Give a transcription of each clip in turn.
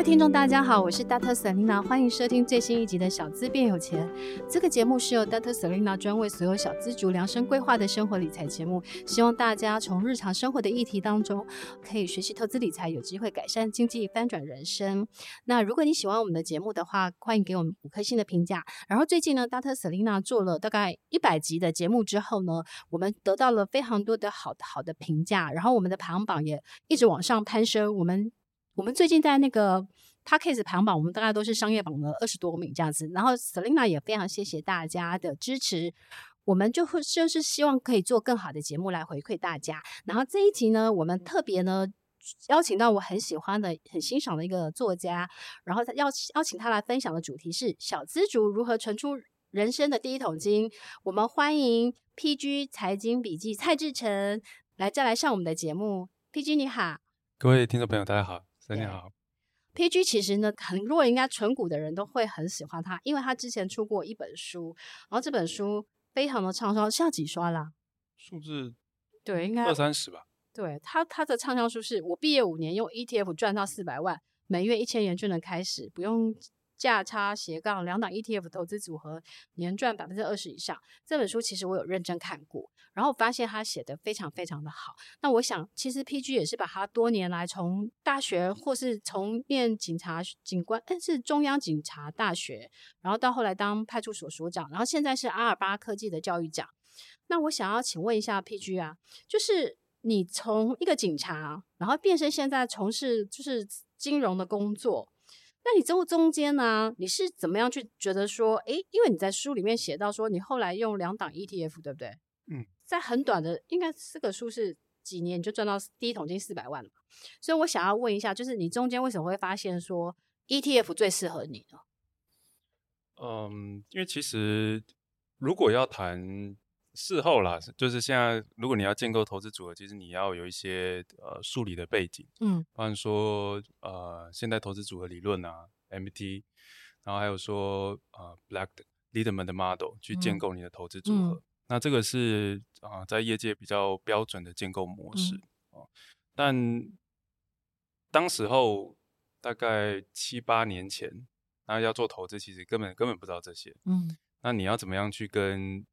位听众，大家好，我是 Dr. Selina，欢迎收听最新一集的《小资变有钱》。这个节目是由 Dr. Selina 专为所有小资族量身规划的生活理财节目，希望大家从日常生活的议题当中可以学习投资理财，有机会改善经济，翻转人生。那如果你喜欢我们的节目的话，欢迎给我们五颗星的评价。然后最近呢，Dr. Selina 做了大概一百集的节目之后呢，我们得到了非常多的好好的评价，然后我们的排行榜也一直往上攀升。我们我们最近在那个 Podcast 排行榜，我们大概都是商业榜的二十多名这样子。然后 Selina 也非常谢谢大家的支持，我们就会就是希望可以做更好的节目来回馈大家。然后这一集呢，我们特别呢邀请到我很喜欢的、很欣赏的一个作家，然后他邀邀请他来分享的主题是小资族如何存出人生的第一桶金。我们欢迎 PG 财经笔记蔡志成来再来上我们的节目。PG 你好，各位听众朋友大家好。你好，PG 其实呢，很如果应该纯股的人都会很喜欢他，因为他之前出过一本书，然后这本书非常的畅销，现在几刷啦？数字对，应该二三十吧。对他，他的畅销书是我毕业五年用 ETF 赚到四百万，每月一千元就能开始，不用。价差斜杠两档 ETF 投资组合，年赚百分之二十以上。这本书其实我有认真看过，然后发现他写的非常非常的好。那我想，其实 PG 也是把他多年来从大学或是从念警察警官，但是中央警察大学，然后到后来当派出所所长，然后现在是阿尔巴科技的教育长。那我想要请问一下 PG 啊，就是你从一个警察，然后变成现在从事就是金融的工作。那你这中间呢？你是怎么样去觉得说，诶，因为你在书里面写到说，你后来用两档 ETF，对不对？嗯，在很短的，应该这个书是几年你就赚到第一桶金四百万了嘛？所以我想要问一下，就是你中间为什么会发现说 ETF 最适合你呢？嗯，因为其实如果要谈。事后啦，就是现在，如果你要建构投资组合，其实你要有一些呃数理的背景，嗯，比方说呃现代投资组合理论啊，MT，然后还有说呃 Black Leaderman 的 model 去建构你的投资组合，嗯、那这个是啊、呃、在业界比较标准的建构模式、嗯、但当时候大概七八年前，然后要做投资，其实根本根本不知道这些，嗯，那你要怎么样去跟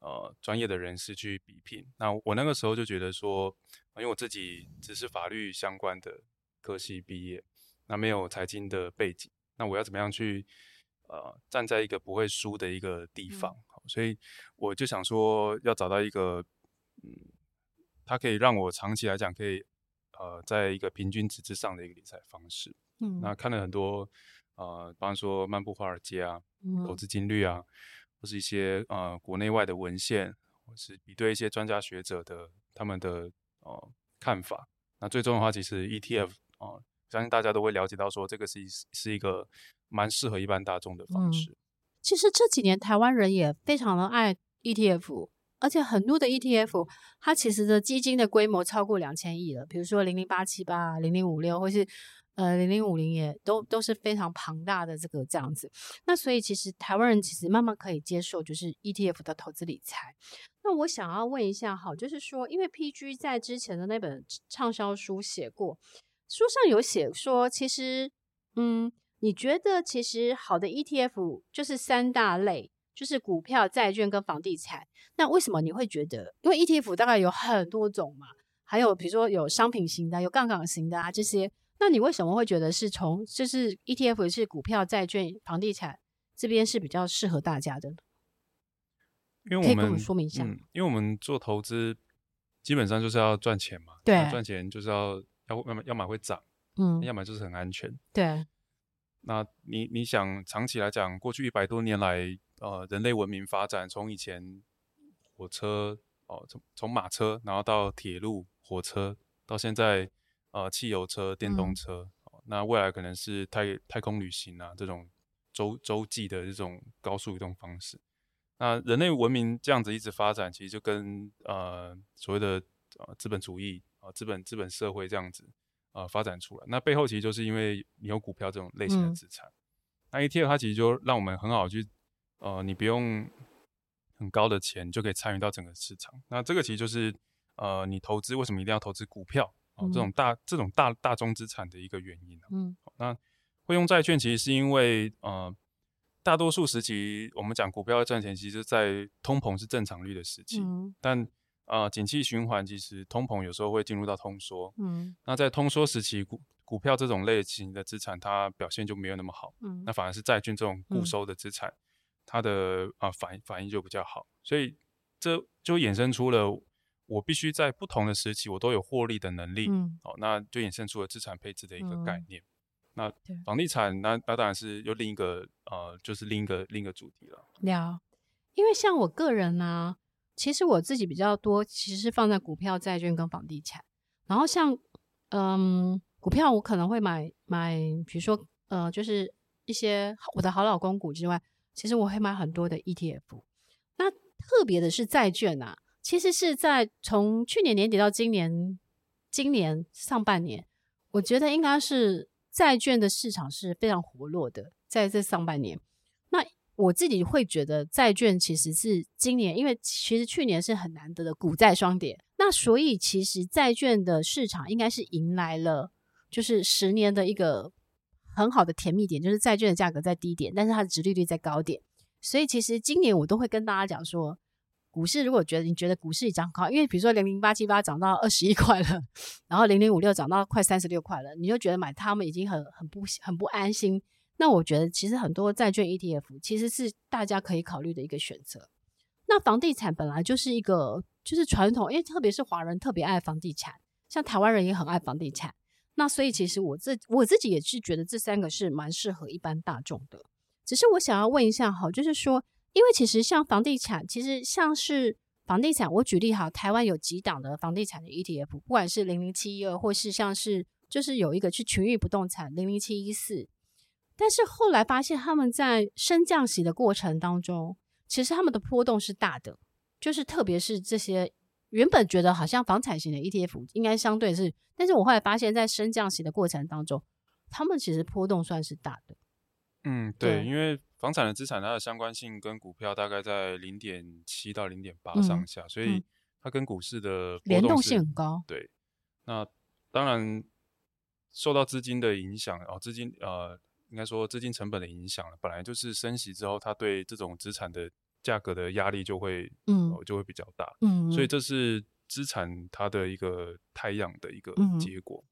呃，专业的人士去比拼。那我那个时候就觉得说，因为我自己只是法律相关的科系毕业，那没有财经的背景，那我要怎么样去呃站在一个不会输的一个地方？嗯、所以我就想说，要找到一个嗯，它可以让我长期来讲可以呃，在一个平均值之上的一个理财方式。嗯，那看了很多呃，比方说《漫步华尔街》啊，嗯、投资金律啊。或是一些呃国内外的文献，或是比对一些专家学者的他们的呃看法。那最终的话，其实 ETF 啊、呃，相信大家都会了解到，说这个是是一个蛮适合一般大众的方式。嗯、其实这几年台湾人也非常的爱 ETF，而且很多的 ETF 它其实的基金的规模超过两千亿了，比如说零零八七八、零零五六，或是。呃，零零五零也都都是非常庞大的这个这样子，那所以其实台湾人其实慢慢可以接受就是 ETF 的投资理财。那我想要问一下，好，就是说，因为 PG 在之前的那本畅销书写过，书上有写说，其实，嗯，你觉得其实好的 ETF 就是三大类，就是股票、债券跟房地产。那为什么你会觉得？因为 ETF 大概有很多种嘛，还有比如说有商品型的，有杠杆型的啊这些。那你为什么会觉得是从就是 ETF 是股票、债券、房地产这边是比较适合大家的？因为我们说明一下，嗯，因为我们做投资基本上就是要赚钱嘛，对，赚钱就是要要要么要么会涨，嗯，要么就是很安全，对。那你你想长期来讲，过去一百多年来，呃，人类文明发展从以前火车哦，从、呃、从马车，然后到铁路、火车，到现在呃汽油车、电动车，嗯、那未来可能是太太空旅行啊这种洲洲际的这种高速移动方式。那人类文明这样子一直发展，其实就跟呃所谓的呃资本主义啊、呃、资本资本社会这样子。呃，发展出来，那背后其实就是因为你有股票这种类型的资产。嗯、那 ETF 它其实就让我们很好去，呃，你不用很高的钱就可以参与到整个市场。那这个其实就是呃，你投资为什么一定要投资股票这种大这种大大宗资产的一个原因、啊、嗯，那会用债券其实是因为呃，大多数时期我们讲股票要赚钱，其实在通膨是正常率的时期，嗯、但啊，景气循环其实通膨有时候会进入到通缩，嗯，那在通缩时期，股股票这种类型的资产，它表现就没有那么好，嗯，那反而是债券这种固收的资产，嗯、它的啊反反应就比较好，所以这就衍生出了我必须在不同的时期我都有获利的能力，嗯，哦，那就衍生出了资产配置的一个概念，嗯、那房地产那那当然是又另一个呃，就是另一个另一个主题了，聊，因为像我个人呢、啊。其实我自己比较多，其实是放在股票、债券跟房地产。然后像，嗯，股票我可能会买买，比如说，呃，就是一些我的好老公股之外，其实我会买很多的 ETF。那特别的是债券啊，其实是在从去年年底到今年，今年上半年，我觉得应该是债券的市场是非常活络的，在这上半年。那我自己会觉得债券其实是今年，因为其实去年是很难得的股债双跌，那所以其实债券的市场应该是迎来了就是十年的一个很好的甜蜜点，就是债券的价格在低点，但是它的值利率在高点，所以其实今年我都会跟大家讲说，股市如果觉得你觉得股市已涨高，因为比如说零零八七八涨到二十一块了，然后零零五六涨到快三十六块了，你就觉得买它们已经很很不很不安心。那我觉得其实很多债券 ETF 其实是大家可以考虑的一个选择。那房地产本来就是一个就是传统，因为特别是华人特别爱房地产，像台湾人也很爱房地产。那所以其实我自我自己也是觉得这三个是蛮适合一般大众的。只是我想要问一下哈，就是说，因为其实像房地产，其实像是房地产，我举例哈，台湾有几档的房地产的 ETF，不管是零零七一二，或是像是就是有一个去群域不动产零零七一四。但是后来发现，他们在升降息的过程当中，其实他们的波动是大的，就是特别是这些原本觉得好像房产型的 ETF 应该相对是，但是我后来发现，在升降息的过程当中，他们其实波动算是大的。嗯，对，对，因为房产的资产它的相关性跟股票大概在零点七到零点八上下，嗯、所以它跟股市的动联动性很高。对，那当然受到资金的影响哦，资金呃。应该说资金成本的影响，本来就是升息之后，它对这种资产的价格的压力就会，嗯、呃，就会比较大，嗯，所以这是资产它的一个太阳的一个结果。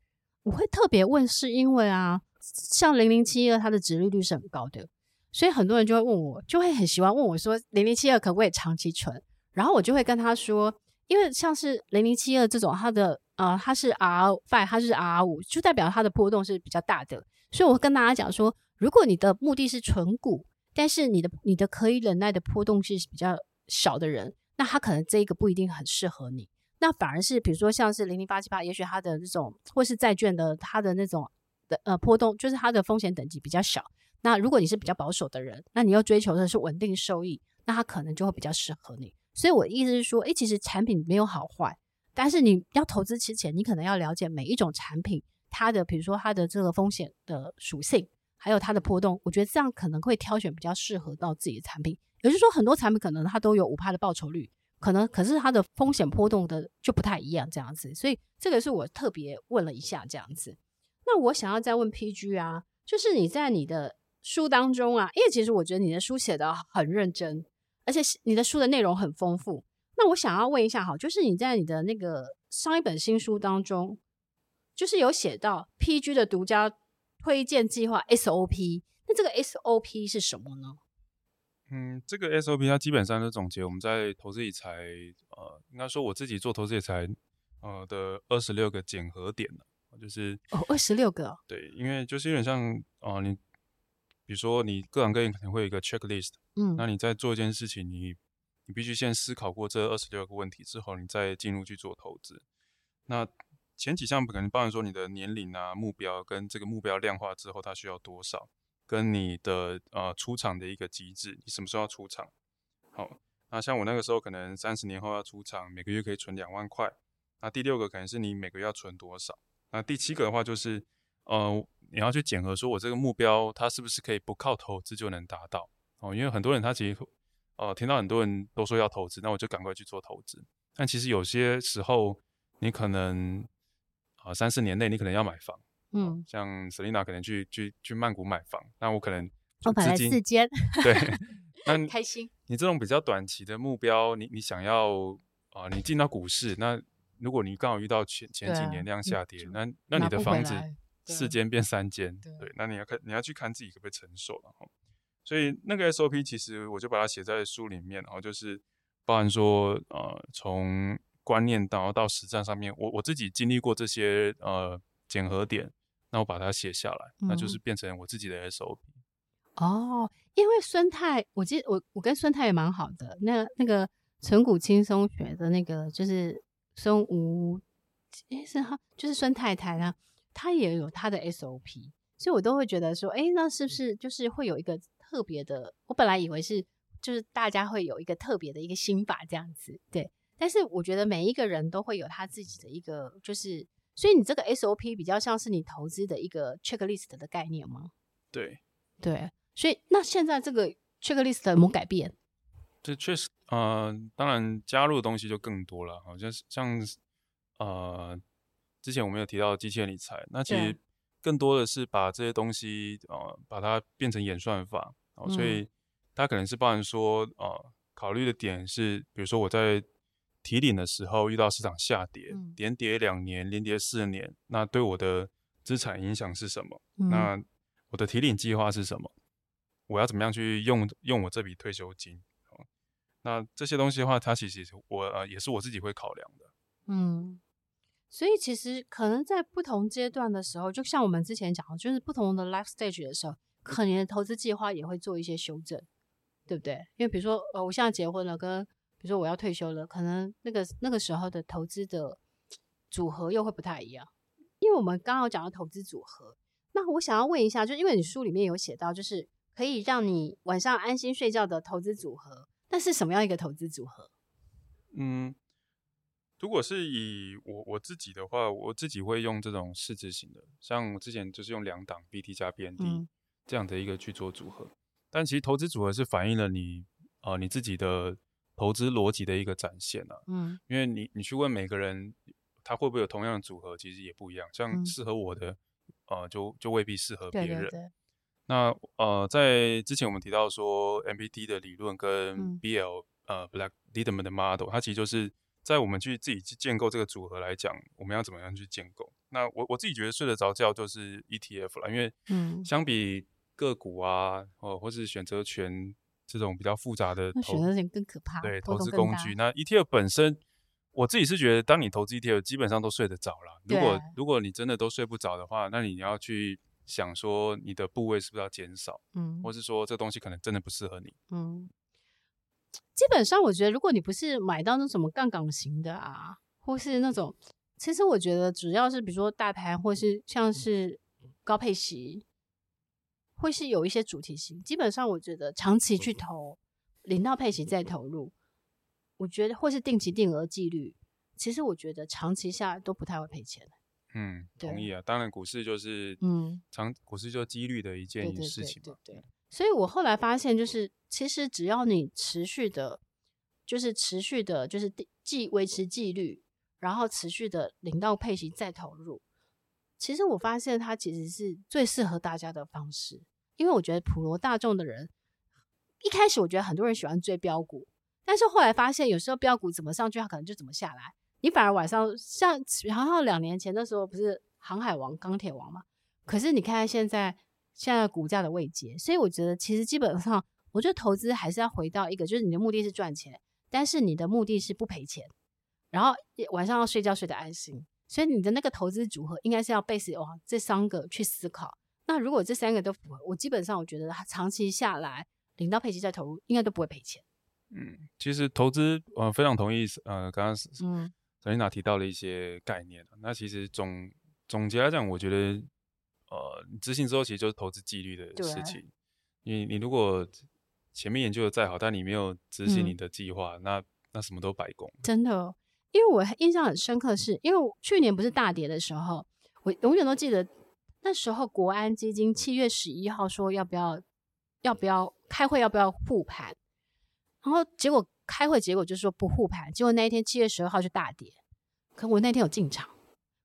我会特别问，是因为啊，像零零七二，它的值利率是很高的，所以很多人就会问我，就会很喜欢问我说，零零七二可不可以长期存？然后我就会跟他说，因为像是零零七二这种，它的呃，它是 R five，它是 R 五，就代表它的波动是比较大的。所以，我跟大家讲说，如果你的目的是存股，但是你的你的可以忍耐的波动是比较小的人，那他可能这一个不一定很适合你。那反而是比如说像是零零八七八，也许它的这种或是债券的它的那种的呃波动，就是它的风险等级比较小。那如果你是比较保守的人，那你要追求的是稳定收益，那它可能就会比较适合你。所以我的意思是说，诶，其实产品没有好坏，但是你要投资之前，你可能要了解每一种产品。它的比如说它的这个风险的属性，还有它的波动，我觉得这样可能会挑选比较适合到自己的产品。也就是说，很多产品可能它都有五趴的报酬率，可能可是它的风险波动的就不太一样这样子。所以这个是我特别问了一下这样子。那我想要再问 PG 啊，就是你在你的书当中啊，因为其实我觉得你的书写得很认真，而且你的书的内容很丰富。那我想要问一下哈，就是你在你的那个上一本新书当中。就是有写到 PG 的独家推荐计划 SOP，那这个 SOP 是什么呢？嗯，这个 SOP 它基本上是总结我们在投资理财，呃，应该说我自己做投资理财，呃的二十六个检核点，就是哦，二十六个，对，因为就是有点像，哦、呃，你比如说你各行各业可能会有一个 checklist，嗯，那你在做一件事情，你你必须先思考过这二十六个问题之后，你再进入去做投资。那前几项可能包含说你的年龄啊、目标跟这个目标量化之后，它需要多少，跟你的呃出场的一个机制，你什么时候要出场？好，那像我那个时候可能三十年后要出场，每个月可以存两万块。那第六个可能是你每个月要存多少？那第七个的话就是呃。你要去检核，说我这个目标，它是不是可以不靠投资就能达到？哦，因为很多人他其实，呃，听到很多人都说要投资，那我就赶快去做投资。但其实有些时候，你可能啊三四年内你可能要买房，嗯，像 Selina 可能去去去曼谷买房，那我可能我买了四间，对，那开心。你这种比较短期的目标，你你想要啊、呃，你进到股市，那如果你刚好遇到前前几年那样下跌，那那你的房子。四间变三间，对，对，那你要看，你要去看自己可不可以承受了哈。所以那个 SOP 其实我就把它写在书里面，然后就是包含说，呃，从观念到到实战上面，我我自己经历过这些呃检核点，那我把它写下来，那就是变成我自己的 SOP。嗯、哦，因为孙太，我记得我我跟孙太也蛮好的，那那个存股轻松学的那个就是孙吴，诶是哈，就是孙太太呢。他也有他的 SOP，所以我都会觉得说，哎，那是不是就是会有一个特别的？我本来以为是，就是大家会有一个特别的一个心法这样子，对。但是我觉得每一个人都会有他自己的一个，就是，所以你这个 SOP 比较像是你投资的一个 checklist 的概念吗？对，对。所以那现在这个 checklist 有没有改变？这确实，呃，当然加入的东西就更多了，好像是像，呃。之前我们有提到机器人理财，那其实更多的是把这些东西呃，把它变成演算法，哦，所以它可能是包含说呃，考虑的点是，比如说我在提领的时候遇到市场下跌，嗯、连跌两年，连跌四年，那对我的资产影响是什么？嗯、那我的提领计划是什么？我要怎么样去用用我这笔退休金？哦，那这些东西的话，它其实我呃也是我自己会考量的，嗯。所以其实可能在不同阶段的时候，就像我们之前讲的，就是不同的 life stage 的时候，可能投资计划也会做一些修正，对不对？因为比如说，呃，我现在结婚了，跟比如说我要退休了，可能那个那个时候的投资的组合又会不太一样。因为我们刚刚讲到投资组合，那我想要问一下，就因为你书里面有写到，就是可以让你晚上安心睡觉的投资组合，那是什么样一个投资组合？嗯。如果是以我我自己的话，我自己会用这种市值型的，像我之前就是用两档 BT 加 BND 这样的一个去做组合。嗯、但其实投资组合是反映了你啊、呃、你自己的投资逻辑的一个展现啊。嗯，因为你你去问每个人，他会不会有同样的组合，其实也不一样。像适合我的，嗯、呃，就就未必适合别人。对对对。那呃，在之前我们提到说 MBT 的理论跟 BL、嗯、呃 Black-Lederman 的 model，它其实就是。在我们去自己去建构这个组合来讲，我们要怎么样去建构？那我我自己觉得睡得着觉就是 ETF 了，因为嗯，相比个股啊，哦，或是选择权这种比较复杂的投，选择权更可怕。对，投资工具。那 ETF 本身，我自己是觉得，当你投资 ETF，基本上都睡得着了。如果如果你真的都睡不着的话，那你要去想说，你的部位是不是要减少？嗯，或是说这东西可能真的不适合你。嗯。基本上，我觉得如果你不是买到那什么杠杆型的啊，或是那种，其实我觉得主要是比如说大盘，或是像是高配息，会是有一些主题型。基本上，我觉得长期去投，领到配息再投入，我觉得或是定期定额纪律，其实我觉得长期下来都不太会赔钱。嗯，同意啊。当然，股市就是嗯，长股市就几率的一件事情嘛。对，对，对，对。所以我后来发现，就是其实只要你持续的，就是持续的，就是纪维持纪律，然后持续的领到配息再投入，其实我发现它其实是最适合大家的方式。因为我觉得普罗大众的人，一开始我觉得很多人喜欢追标股，但是后来发现有时候标股怎么上去，它可能就怎么下来。你反而晚上像然后两年前的时候不是航海王、钢铁王嘛？可是你看现在。现在股价的位阶，所以我觉得其实基本上，我觉得投资还是要回到一个，就是你的目的是赚钱，但是你的目的是不赔钱，然后晚上要睡觉睡得安心，所以你的那个投资组合应该是要 base 哇这三个去思考，那如果这三个都符合，我基本上我觉得他长期下来领到配息再投入，应该都不会赔钱。嗯，其实投资，呃，非常同意，呃，刚刚嗯，Selina 提到了一些概念。那其实总总结来讲，我觉得，呃，执行之后其实就是投资纪律的事情。你你如果前面研究的再好，但你没有执行你的计划，嗯、那那什么都白工。真的，因为我印象很深刻是，是因为去年不是大跌的时候，我永远都记得那时候国安基金七月十一号说要不要要不要开会，要不要护盘。然后结果开会结果就是说不护盘，结果那一天七月十二号就大跌。可我那天有进场，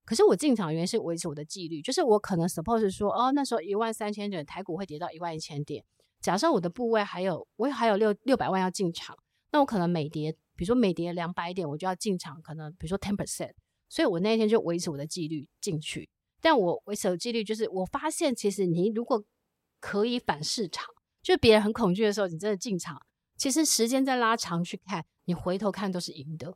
可是我进场原因是维持我的纪律，就是我可能 suppose 说哦，那时候一万三千点台股会跌到一万一千点，假设我的部位还有我还有六六百万要进场，那我可能每跌，比如说每跌两百点我就要进场，可能比如说 ten percent，所以我那一天就维持我的纪律进去。但我维持的纪律就是我发现其实你如果可以反市场，就是别人很恐惧的时候，你真的进场。其实时间再拉长去看，你回头看都是赢的。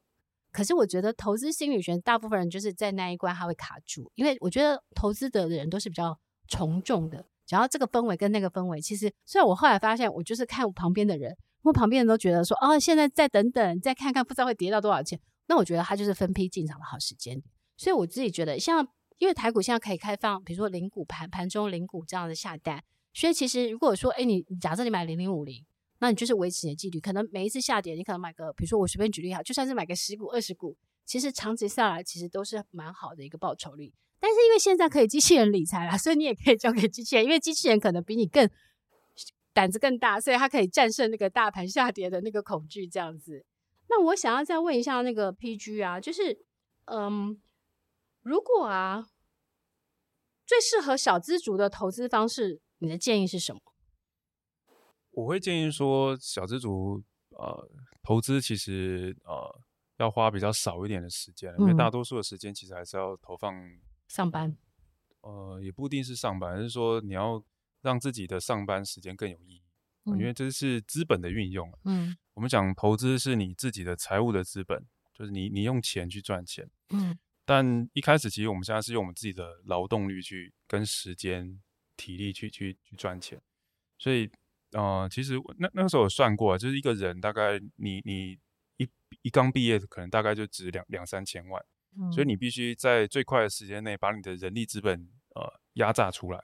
可是我觉得投资心理学，大部分人就是在那一关他会卡住，因为我觉得投资的人都是比较从众的。只要这个氛围跟那个氛围，其实虽然我后来发现，我就是看旁边的人，因为旁边人都觉得说，哦，现在再等等，再看看，不知道会跌到多少钱。那我觉得他就是分批进场的好时间。所以我自己觉得，像因为台股现在可以开放，比如说零股盘、盘中零股这样的下单，所以其实如果说，哎，你假设你买零零五零。那你就是维持你的纪律，可能每一次下跌，你可能买个，比如说我随便举例哈，就算是买个十股、二十股，其实长期下来其实都是蛮好的一个报酬率。但是因为现在可以机器人理财啦，所以你也可以交给机器人，因为机器人可能比你更胆子更大，所以它可以战胜那个大盘下跌的那个恐惧这样子。那我想要再问一下那个 PG 啊，就是嗯，如果啊最适合小资族的投资方式，你的建议是什么？我会建议说，小资族呃投资其实呃要花比较少一点的时间，嗯、因为大多数的时间其实还是要投放上班，呃也不一定是上班，而是说你要让自己的上班时间更有意义，嗯呃、因为这是资本的运用。嗯，我们讲投资是你自己的财务的资本，就是你你用钱去赚钱。嗯，但一开始其实我们现在是用我们自己的劳动力去跟时间、体力去去去赚钱，所以。呃，其实那那个时候有算过，就是一个人大概你你一一刚毕业，可能大概就值两两三千万，嗯、所以你必须在最快的时间内把你的人力资本呃压榨出来。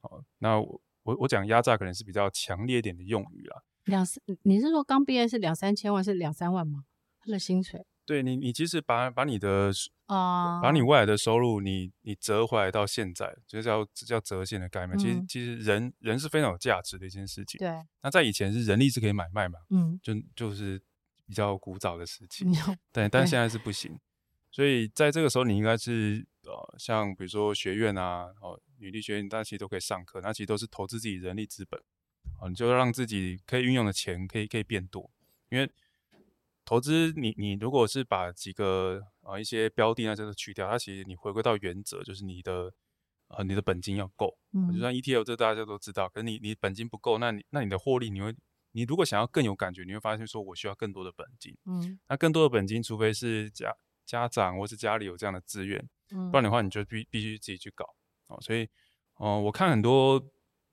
好、呃，那我我我讲压榨可能是比较强烈一点的用语啦。两三，你是说刚毕业是两三千万，是两三万吗？他的薪水？对你，你其实把把你的啊，uh, 把你未来的收入你，你你折回来到现在，就是叫叫折现的概念。嗯、其实其实人人是非常有价值的一件事情。对。那在以前是人力是可以买卖嘛？嗯。就就是比较古早的事情。嗯、对。但现在是不行。所以在这个时候，你应该是呃，像比如说学院啊，哦，女力学院，大家其实都可以上课。那其实都是投资自己人力资本。哦，你就让自己可以运用的钱可以可以变多，因为。投资你你如果是把几个啊一些标的啊这个去掉，它其实你回归到原则就是你的呃你的本金要够，嗯，就算 ETF 这大家都知道，可是你你本金不够，那你那你的获利你会你如果想要更有感觉，你会发现说我需要更多的本金，嗯，那更多的本金，除非是家家长或是家里有这样的资源，嗯，不然的话你就必必须自己去搞。哦，所以哦、呃、我看很多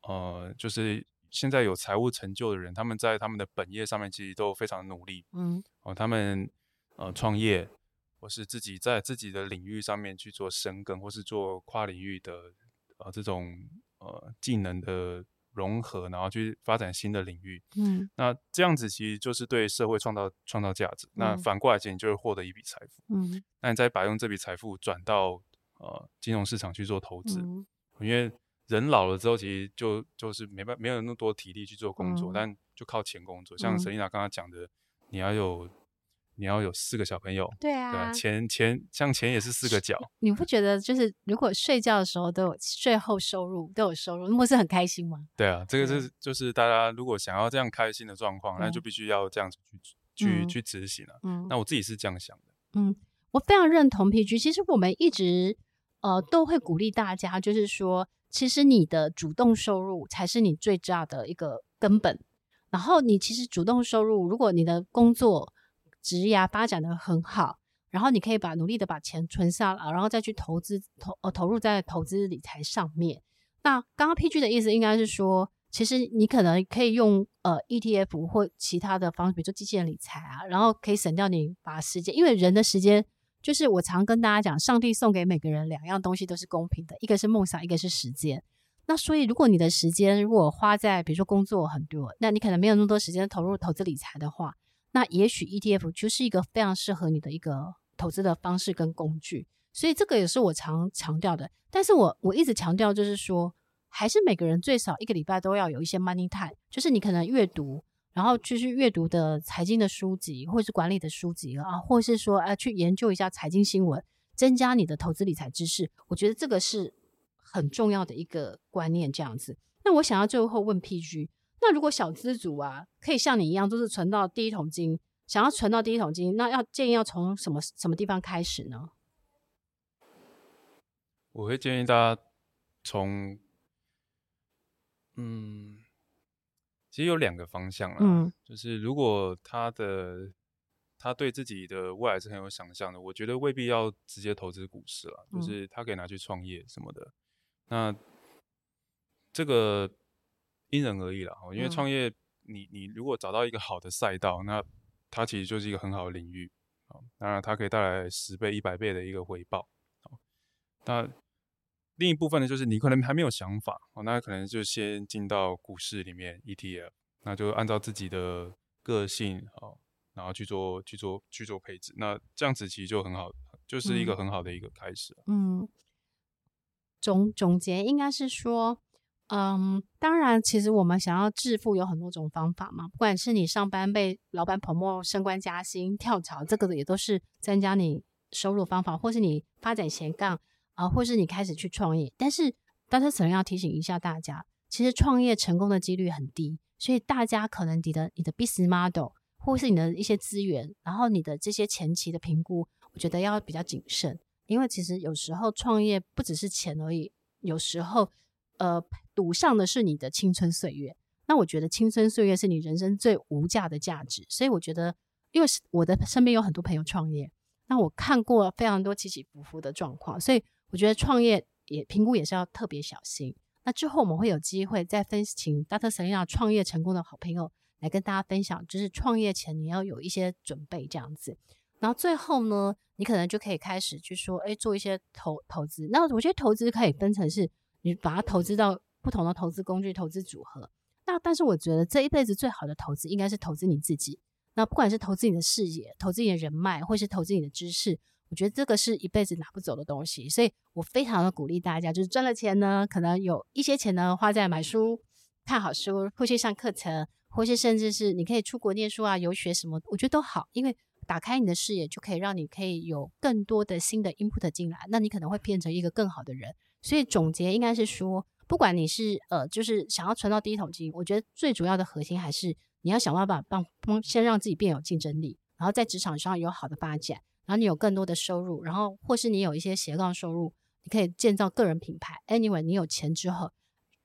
呃就是。现在有财务成就的人，他们在他们的本业上面其实都非常努力，嗯，哦，他们呃创业，或是自己在自己的领域上面去做深耕，或是做跨领域的呃这种呃技能的融合，然后去发展新的领域，嗯，那这样子其实就是对社会创造创造价值。嗯、那反过来讲，你就会获得一笔财富，嗯，那你再把用这笔财富转到呃金融市场去做投资，嗯、因为。人老了之后，其实就就是没办没有那么多体力去做工作，嗯、但就靠钱工作。像 Selina 刚刚讲的，你要有你要有四个小朋友，对啊，对啊，钱钱像钱也是四个角。你不觉得就是如果睡觉的时候都有税后收入都有收入，那不是很开心吗？对啊，这个是就是大家如果想要这样开心的状况，嗯、那就必须要这样子去去、嗯、去执行了。嗯，那我自己是这样想的。嗯，我非常认同 PG。其实我们一直呃都会鼓励大家，就是说。其实你的主动收入才是你最大的一个根本。然后你其实主动收入，如果你的工作职业发展的很好，然后你可以把努力的把钱存下来，然后再去投资投呃投入在投资理财上面。那刚刚 PG 的意思应该是说，其实你可能可以用呃 ETF 或其他的方式，比如说机器人理财啊，然后可以省掉你把时间，因为人的时间就是我常跟大家讲，上帝送给每个人两样东西都是公平的，一个是梦想，一个是时间。那所以，如果你的时间如果花在比如说工作很多，那你可能没有那么多时间投入投资理财的话，那也许 ETF 就是一个非常适合你的一个投资的方式跟工具。所以这个也是我常强调的。但是我我一直强调就是说，还是每个人最少一个礼拜都要有一些 money time，就是你可能阅读，然后就是阅读的财经的书籍，或是管理的书籍啊，或是说呃去研究一下财经新闻，增加你的投资理财知识。我觉得这个是。很重要的一个观念，这样子。那我想要最后问 PG，那如果小资族啊，可以像你一样，都是存到第一桶金，想要存到第一桶金，那要建议要从什么什么地方开始呢？我会建议大家从，嗯，其实有两个方向啦，嗯，就是如果他的他对自己的未来是很有想象的，我觉得未必要直接投资股市了，就是他可以拿去创业什么的。那这个因人而异了，因为创业你，你你如果找到一个好的赛道，那它其实就是一个很好的领域啊，当然它可以带来十倍、一百倍的一个回报。那另一部分呢，就是你可能还没有想法哦，那可能就先进到股市里面 ETF，那就按照自己的个性然后去做去做去做配置，那这样子其实就很好，就是一个很好的一个开始。嗯。总总结应该是说，嗯，当然，其实我们想要致富有很多种方法嘛。不管是你上班被老板 promote 升官加薪、跳槽，这个也都是增加你收入方法，或是你发展斜杠啊，或是你开始去创业。但是，但是可能要提醒一下大家，其实创业成功的几率很低，所以大家可能你的你的 business model 或是你的一些资源，然后你的这些前期的评估，我觉得要比较谨慎。因为其实有时候创业不只是钱而已，有时候，呃，赌上的是你的青春岁月。那我觉得青春岁月是你人生最无价的价值。所以我觉得，因为我的身边有很多朋友创业，那我看过非常多起起伏伏的状况，所以我觉得创业也评估也是要特别小心。那之后我们会有机会再分请 Dr. Selena 创业成功的好朋友来跟大家分享，就是创业前你要有一些准备这样子。然后最后呢，你可能就可以开始去说，哎，做一些投投资。那我觉得投资可以分成是，你把它投资到不同的投资工具、投资组合。那但是我觉得这一辈子最好的投资应该是投资你自己。那不管是投资你的事业、投资你的人脉，或是投资你的知识，我觉得这个是一辈子拿不走的东西。所以我非常的鼓励大家，就是赚了钱呢，可能有一些钱呢花在买书、看好书，或去上课程，或是甚至是你可以出国念书啊、游学什么，我觉得都好，因为。打开你的视野，就可以让你可以有更多的新的 input 进来，那你可能会变成一个更好的人。所以总结应该是说，不管你是呃，就是想要存到第一桶金，我觉得最主要的核心还是你要想办法帮先让自己变有竞争力，然后在职场上有好的发展，然后你有更多的收入，然后或是你有一些斜杠收入，你可以建造个人品牌。Anyway，你有钱之后，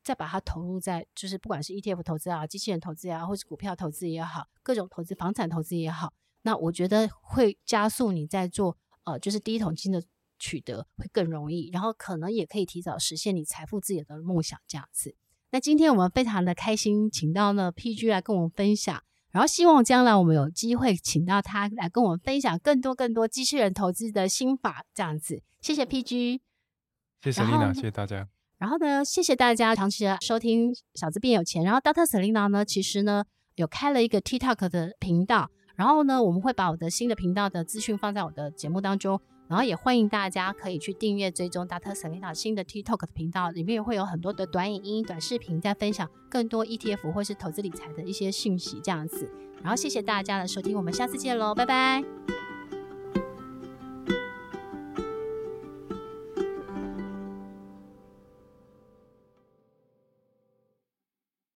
再把它投入在就是不管是 ETF 投资啊、机器人投资啊，或是股票投资也好，各种投资、房产投资也好。那我觉得会加速你在做呃，就是第一桶金的取得会更容易，然后可能也可以提早实现你财富自己的梦想这样子。那今天我们非常的开心，请到了 PG 来跟我们分享，然后希望将来我们有机会请到他来跟我们分享更多更多机器人投资的心法这样子。谢谢 PG，谢谢 Selena，谢谢大家。然后呢，谢谢大家长期的收听《小资变有钱》。然后 Dr. Selina 呢，其实呢有开了一个 TikTok 的频道。然后呢，我们会把我的新的频道的资讯放在我的节目当中，然后也欢迎大家可以去订阅追踪 Dr. Selena 新的 TikTok 的频道，里面也会有很多的短影音、短视频在分享更多 ETF 或是投资理财的一些讯息这样子。然后谢谢大家的收听，我们下次见喽，拜拜。